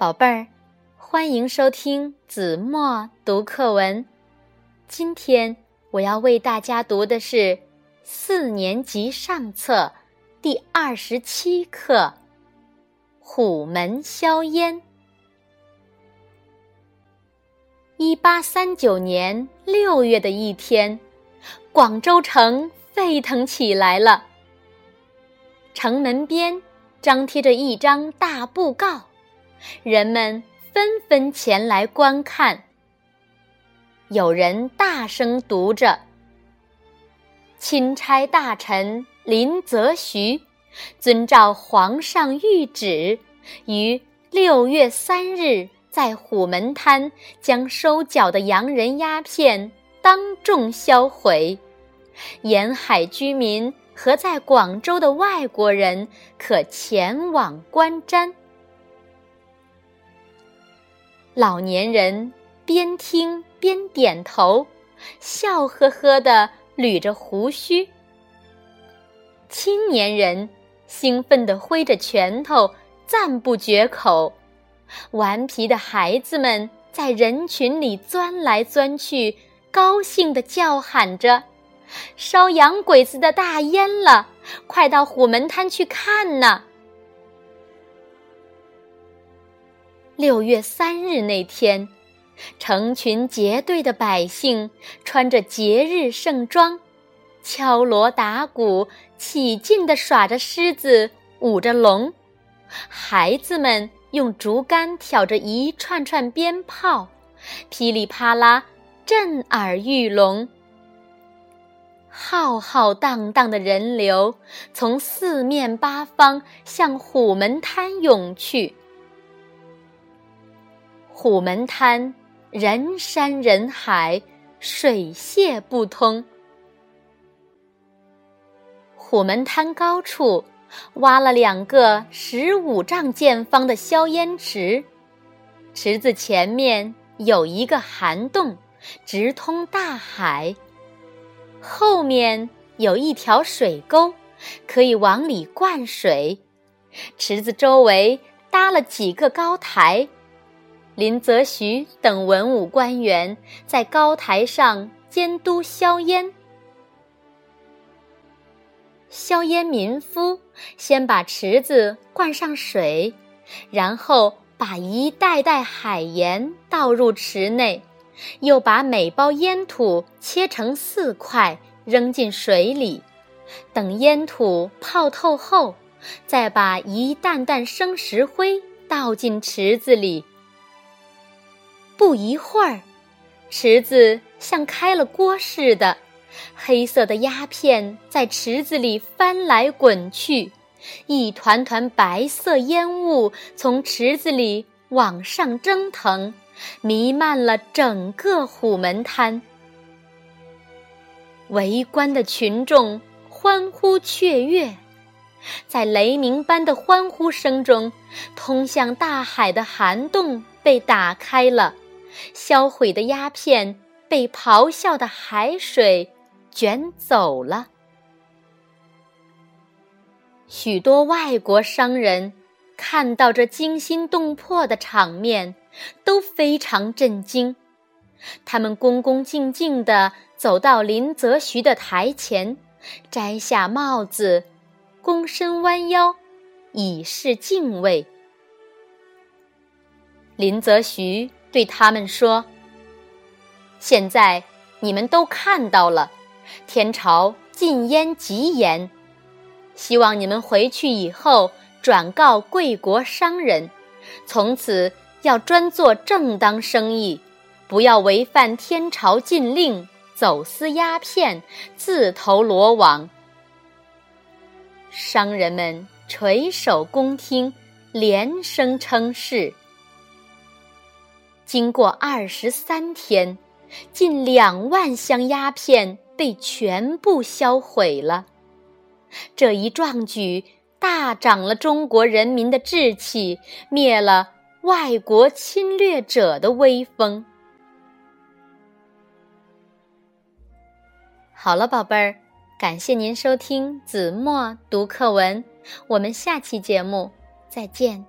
宝贝儿，欢迎收听子墨读课文。今天我要为大家读的是四年级上册第二十七课《虎门销烟》。一八三九年六月的一天，广州城沸腾起来了。城门边张贴着一张大布告。人们纷纷前来观看。有人大声读着：“钦差大臣林则徐遵照皇上谕旨，于六月三日在虎门滩将收缴的洋人鸦片当众销毁。沿海居民和在广州的外国人可前往观瞻。”老年人边听边点头，笑呵呵地捋着胡须。青年人兴奋地挥着拳头，赞不绝口。顽皮的孩子们在人群里钻来钻去，高兴地叫喊着：“烧洋鬼子的大烟了！快到虎门滩去看呐！”六月三日那天，成群结队的百姓穿着节日盛装，敲锣打鼓，起劲地耍着狮子，舞着龙；孩子们用竹竿挑着一串串鞭炮，噼里啪啦，震耳欲聋。浩浩荡荡的人流从四面八方向虎门滩涌去。虎门滩人山人海，水泄不通。虎门滩高处挖了两个十五丈见方的硝烟池，池子前面有一个涵洞，直通大海。后面有一条水沟，可以往里灌水。池子周围搭了几个高台。林则徐等文武官员在高台上监督硝烟。硝烟民夫先把池子灌上水，然后把一袋袋海盐倒入池内，又把每包烟土切成四块扔进水里，等烟土泡透后，再把一担担生石灰倒进池子里。不一会儿，池子像开了锅似的，黑色的鸦片在池子里翻来滚去，一团团白色烟雾从池子里往上蒸腾，弥漫了整个虎门滩。围观的群众欢呼雀跃，在雷鸣般的欢呼声中，通向大海的涵洞被打开了。销毁的鸦片被咆哮的海水卷走了。许多外国商人看到这惊心动魄的场面，都非常震惊。他们恭恭敬敬地走到林则徐的台前，摘下帽子，躬身弯腰，以示敬畏。林则徐。对他们说：“现在你们都看到了，天朝禁烟极严，希望你们回去以后转告贵国商人，从此要专做正当生意，不要违反天朝禁令，走私鸦片，自投罗网。”商人们垂首恭听，连声称是。经过二十三天，近两万箱鸦片被全部销毁了。这一壮举大涨了中国人民的志气，灭了外国侵略者的威风。好了，宝贝儿，感谢您收听子墨读课文，我们下期节目再见。